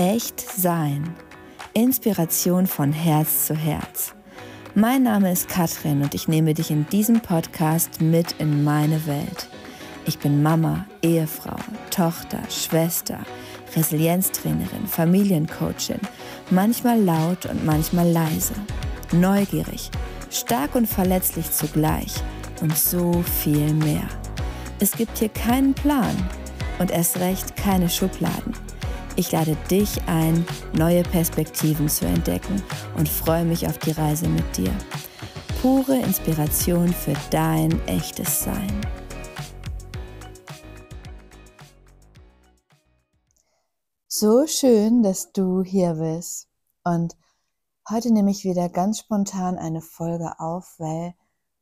Echt sein. Inspiration von Herz zu Herz. Mein Name ist Katrin und ich nehme dich in diesem Podcast mit in meine Welt. Ich bin Mama, Ehefrau, Tochter, Schwester, Resilienztrainerin, Familiencoachin, manchmal laut und manchmal leise, neugierig, stark und verletzlich zugleich und so viel mehr. Es gibt hier keinen Plan und erst recht keine Schubladen. Ich lade dich ein, neue Perspektiven zu entdecken und freue mich auf die Reise mit dir. Pure Inspiration für dein echtes Sein. So schön, dass du hier bist. Und heute nehme ich wieder ganz spontan eine Folge auf, weil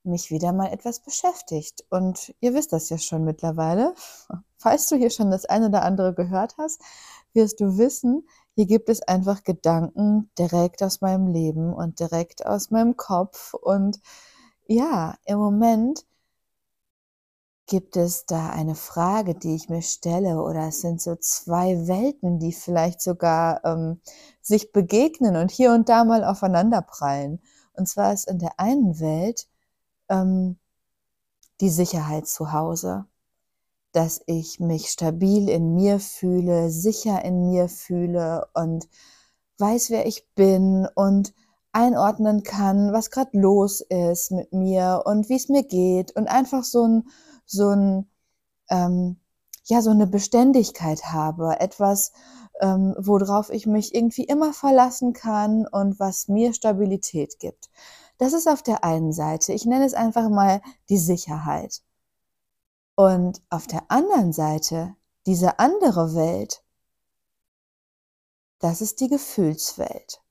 mich wieder mal etwas beschäftigt. Und ihr wisst das ja schon mittlerweile. Falls du hier schon das eine oder andere gehört hast, wirst du wissen, hier gibt es einfach Gedanken direkt aus meinem Leben und direkt aus meinem Kopf. Und ja, im Moment gibt es da eine Frage, die ich mir stelle, oder es sind so zwei Welten, die vielleicht sogar ähm, sich begegnen und hier und da mal aufeinanderprallen. Und zwar ist in der einen Welt ähm, die Sicherheit zu Hause, dass ich mich stabil in mir fühle, sicher in mir fühle und weiß, wer ich bin und einordnen kann, was gerade los ist mit mir und wie es mir geht und einfach so ein, so ein, ähm, ja, so eine Beständigkeit habe, etwas, ähm, worauf ich mich irgendwie immer verlassen kann und was mir Stabilität gibt. Das ist auf der einen Seite. Ich nenne es einfach mal die Sicherheit. Und auf der anderen Seite, diese andere Welt, das ist die Gefühlswelt.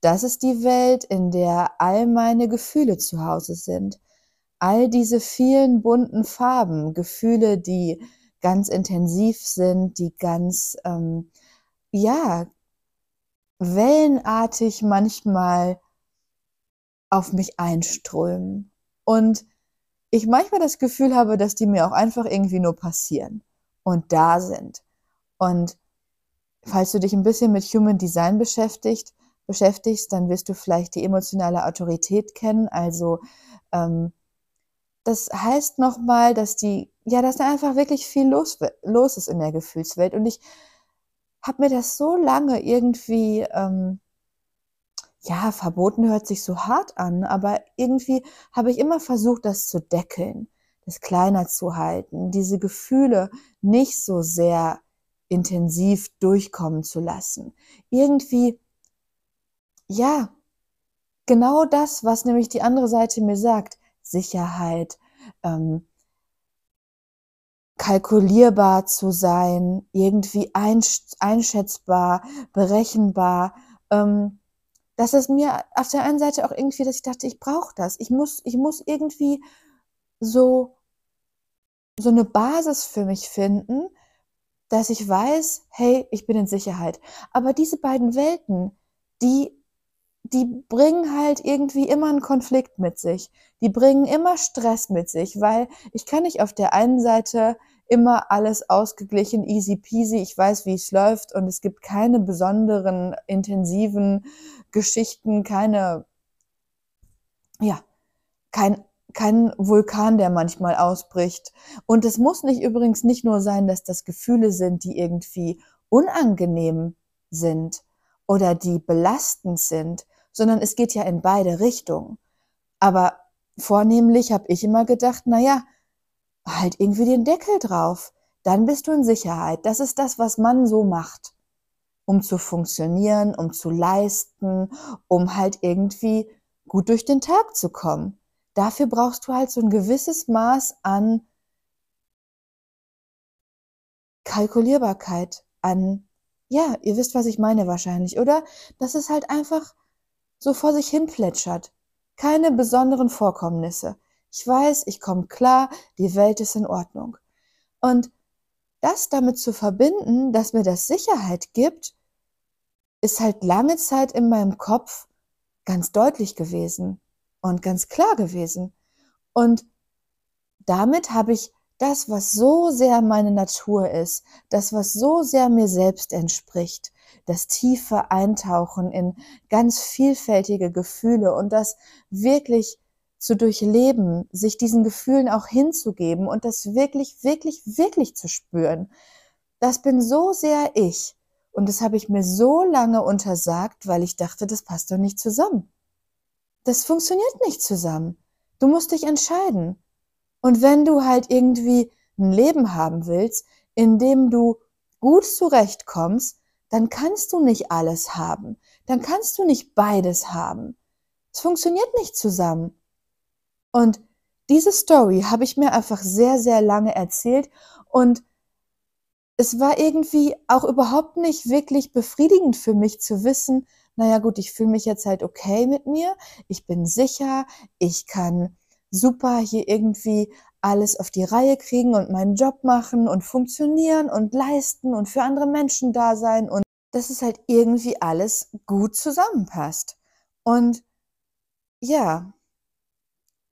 Das ist die Welt, in der all meine Gefühle zu Hause sind. All diese vielen bunten Farben, Gefühle, die ganz intensiv sind, die ganz, ähm, ja, wellenartig manchmal auf mich einströmen. Und ich manchmal das Gefühl habe, dass die mir auch einfach irgendwie nur passieren und da sind. Und falls du dich ein bisschen mit Human Design beschäftigt, beschäftigst, dann wirst du vielleicht die emotionale Autorität kennen. Also ähm, das heißt nochmal, dass die, ja, dass da einfach wirklich viel los, los ist in der Gefühlswelt. Und ich habe mir das so lange irgendwie ähm, ja, verboten hört sich so hart an, aber irgendwie habe ich immer versucht, das zu deckeln, das kleiner zu halten, diese Gefühle nicht so sehr intensiv durchkommen zu lassen. Irgendwie, ja, genau das, was nämlich die andere Seite mir sagt, Sicherheit, ähm, kalkulierbar zu sein, irgendwie einschätzbar, berechenbar, ähm, dass es mir auf der einen Seite auch irgendwie, dass ich dachte, ich brauche das. Ich muss, ich muss irgendwie so, so eine Basis für mich finden, dass ich weiß, hey, ich bin in Sicherheit. Aber diese beiden Welten, die, die bringen halt irgendwie immer einen Konflikt mit sich. Die bringen immer Stress mit sich, weil ich kann nicht auf der einen Seite immer alles ausgeglichen, easy peasy, ich weiß, wie es läuft und es gibt keine besonderen intensiven Geschichten, keine, ja, kein, kein Vulkan, der manchmal ausbricht. Und es muss nicht übrigens nicht nur sein, dass das Gefühle sind, die irgendwie unangenehm sind oder die belastend sind, sondern es geht ja in beide Richtungen. Aber vornehmlich habe ich immer gedacht, na ja, halt irgendwie den Deckel drauf. Dann bist du in Sicherheit. Das ist das, was man so macht um zu funktionieren, um zu leisten, um halt irgendwie gut durch den Tag zu kommen. Dafür brauchst du halt so ein gewisses Maß an Kalkulierbarkeit, an, ja, ihr wisst, was ich meine wahrscheinlich, oder? Dass es halt einfach so vor sich hin plätschert. Keine besonderen Vorkommnisse. Ich weiß, ich komme klar, die Welt ist in Ordnung. Und das damit zu verbinden, dass mir das Sicherheit gibt, ist halt lange Zeit in meinem Kopf ganz deutlich gewesen und ganz klar gewesen. Und damit habe ich das, was so sehr meine Natur ist, das, was so sehr mir selbst entspricht, das tiefe Eintauchen in ganz vielfältige Gefühle und das wirklich zu durchleben, sich diesen Gefühlen auch hinzugeben und das wirklich, wirklich, wirklich zu spüren. Das bin so sehr ich. Und das habe ich mir so lange untersagt, weil ich dachte, das passt doch nicht zusammen. Das funktioniert nicht zusammen. Du musst dich entscheiden. Und wenn du halt irgendwie ein Leben haben willst, in dem du gut zurechtkommst, dann kannst du nicht alles haben. Dann kannst du nicht beides haben. Es funktioniert nicht zusammen. Und diese Story habe ich mir einfach sehr, sehr lange erzählt und es war irgendwie auch überhaupt nicht wirklich befriedigend für mich zu wissen, naja gut, ich fühle mich jetzt halt okay mit mir, ich bin sicher, ich kann super hier irgendwie alles auf die Reihe kriegen und meinen Job machen und funktionieren und leisten und für andere Menschen da sein und dass es halt irgendwie alles gut zusammenpasst. Und ja,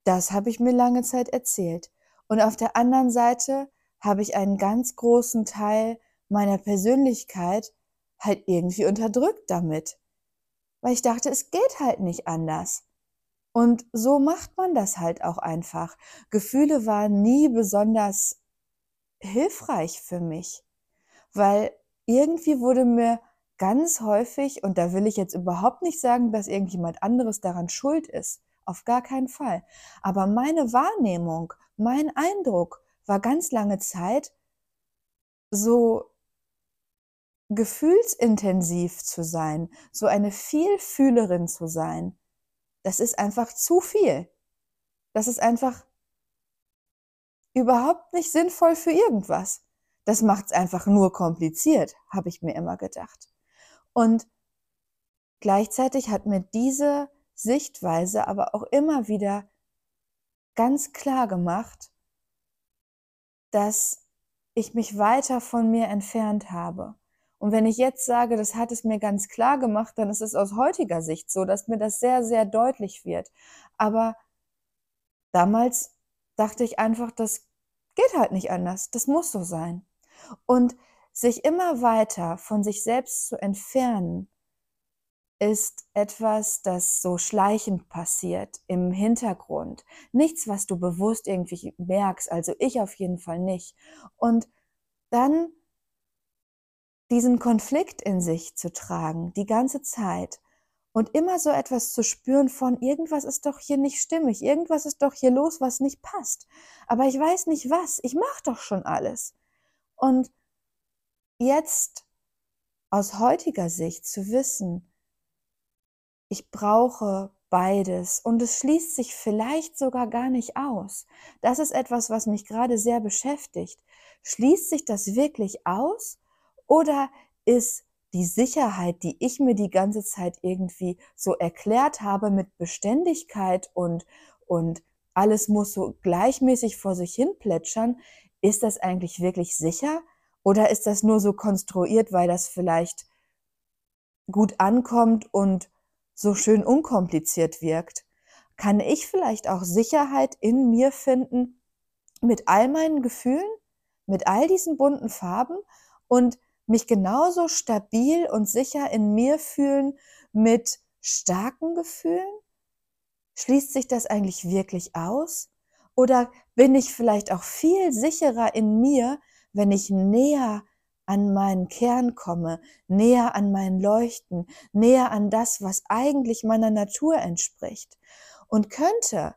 das habe ich mir lange Zeit erzählt. Und auf der anderen Seite habe ich einen ganz großen Teil meiner Persönlichkeit halt irgendwie unterdrückt damit. Weil ich dachte, es geht halt nicht anders. Und so macht man das halt auch einfach. Gefühle waren nie besonders hilfreich für mich, weil irgendwie wurde mir ganz häufig, und da will ich jetzt überhaupt nicht sagen, dass irgendjemand anderes daran schuld ist, auf gar keinen Fall, aber meine Wahrnehmung, mein Eindruck war ganz lange Zeit so gefühlsintensiv zu sein, so eine Vielfühlerin zu sein das ist einfach zu viel. Das ist einfach überhaupt nicht sinnvoll für irgendwas. Das macht es einfach nur kompliziert, habe ich mir immer gedacht. Und gleichzeitig hat mir diese Sichtweise aber auch immer wieder ganz klar gemacht, dass ich mich weiter von mir entfernt habe. Und wenn ich jetzt sage, das hat es mir ganz klar gemacht, dann ist es aus heutiger Sicht so, dass mir das sehr, sehr deutlich wird. Aber damals dachte ich einfach, das geht halt nicht anders. Das muss so sein. Und sich immer weiter von sich selbst zu entfernen, ist etwas, das so schleichend passiert im Hintergrund. Nichts, was du bewusst irgendwie merkst, also ich auf jeden Fall nicht. Und dann diesen Konflikt in sich zu tragen, die ganze Zeit und immer so etwas zu spüren von irgendwas ist doch hier nicht stimmig, irgendwas ist doch hier los, was nicht passt. Aber ich weiß nicht was, ich mache doch schon alles. Und jetzt aus heutiger Sicht zu wissen, ich brauche beides und es schließt sich vielleicht sogar gar nicht aus. Das ist etwas, was mich gerade sehr beschäftigt. Schließt sich das wirklich aus oder ist die Sicherheit, die ich mir die ganze Zeit irgendwie so erklärt habe mit Beständigkeit und, und alles muss so gleichmäßig vor sich hin plätschern, ist das eigentlich wirklich sicher? Oder ist das nur so konstruiert, weil das vielleicht gut ankommt und so schön unkompliziert wirkt? Kann ich vielleicht auch Sicherheit in mir finden mit all meinen Gefühlen, mit all diesen bunten Farben und mich genauso stabil und sicher in mir fühlen mit starken Gefühlen? Schließt sich das eigentlich wirklich aus? Oder bin ich vielleicht auch viel sicherer in mir, wenn ich näher an meinen Kern komme, näher an mein Leuchten, näher an das, was eigentlich meiner Natur entspricht? Und könnte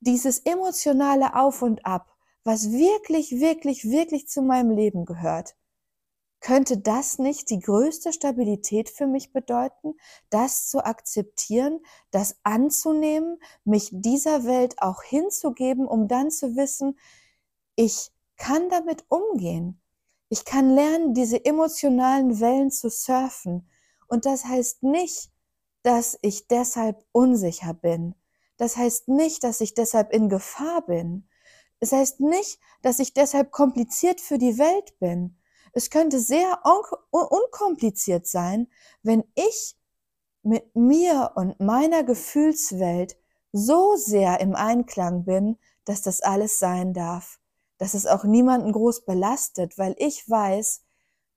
dieses emotionale Auf und Ab, was wirklich, wirklich, wirklich zu meinem Leben gehört, könnte das nicht die größte Stabilität für mich bedeuten, das zu akzeptieren, das anzunehmen, mich dieser Welt auch hinzugeben, um dann zu wissen, ich kann damit umgehen. Ich kann lernen, diese emotionalen Wellen zu surfen. Und das heißt nicht, dass ich deshalb unsicher bin. Das heißt nicht, dass ich deshalb in Gefahr bin. Es heißt nicht, dass ich deshalb kompliziert für die Welt bin. Es könnte sehr un unkompliziert sein, wenn ich mit mir und meiner Gefühlswelt so sehr im Einklang bin, dass das alles sein darf, dass es auch niemanden groß belastet, weil ich weiß,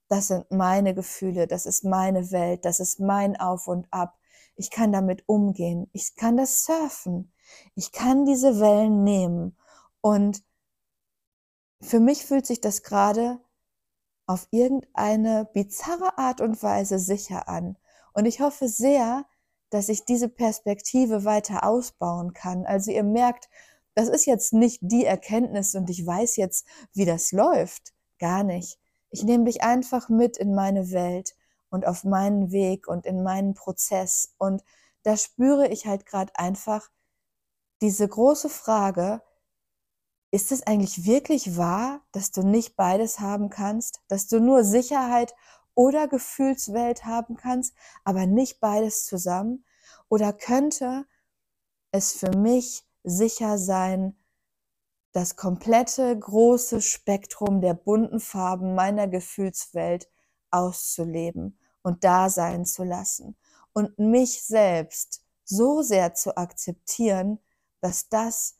das sind meine Gefühle, das ist meine Welt, das ist mein Auf und Ab. Ich kann damit umgehen, ich kann das surfen, ich kann diese Wellen nehmen und für mich fühlt sich das gerade auf irgendeine bizarre Art und Weise sicher an. Und ich hoffe sehr, dass ich diese Perspektive weiter ausbauen kann. Also ihr merkt, das ist jetzt nicht die Erkenntnis und ich weiß jetzt, wie das läuft. Gar nicht. Ich nehme dich einfach mit in meine Welt und auf meinen Weg und in meinen Prozess. Und da spüre ich halt gerade einfach diese große Frage, ist es eigentlich wirklich wahr, dass du nicht beides haben kannst, dass du nur Sicherheit oder Gefühlswelt haben kannst, aber nicht beides zusammen? Oder könnte es für mich sicher sein, das komplette große Spektrum der bunten Farben meiner Gefühlswelt auszuleben und da sein zu lassen und mich selbst so sehr zu akzeptieren, dass das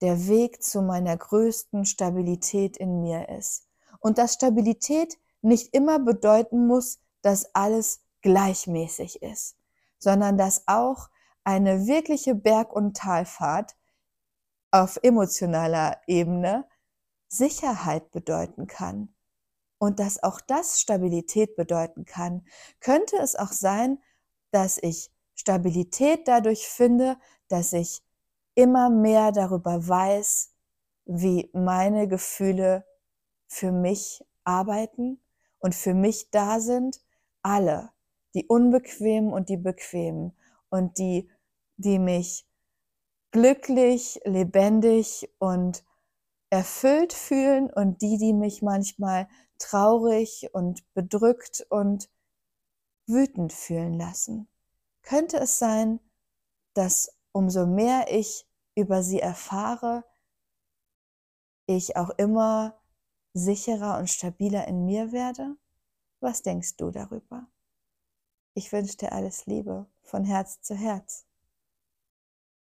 der Weg zu meiner größten Stabilität in mir ist. Und dass Stabilität nicht immer bedeuten muss, dass alles gleichmäßig ist, sondern dass auch eine wirkliche Berg- und Talfahrt auf emotionaler Ebene Sicherheit bedeuten kann und dass auch das Stabilität bedeuten kann, könnte es auch sein, dass ich Stabilität dadurch finde, dass ich immer mehr darüber weiß, wie meine Gefühle für mich arbeiten und für mich da sind, alle, die unbequemen und die bequemen und die, die mich glücklich, lebendig und erfüllt fühlen und die, die mich manchmal traurig und bedrückt und wütend fühlen lassen. Könnte es sein, dass umso mehr ich über sie erfahre, ich auch immer sicherer und stabiler in mir werde? Was denkst du darüber? Ich wünsche dir alles Liebe von Herz zu Herz.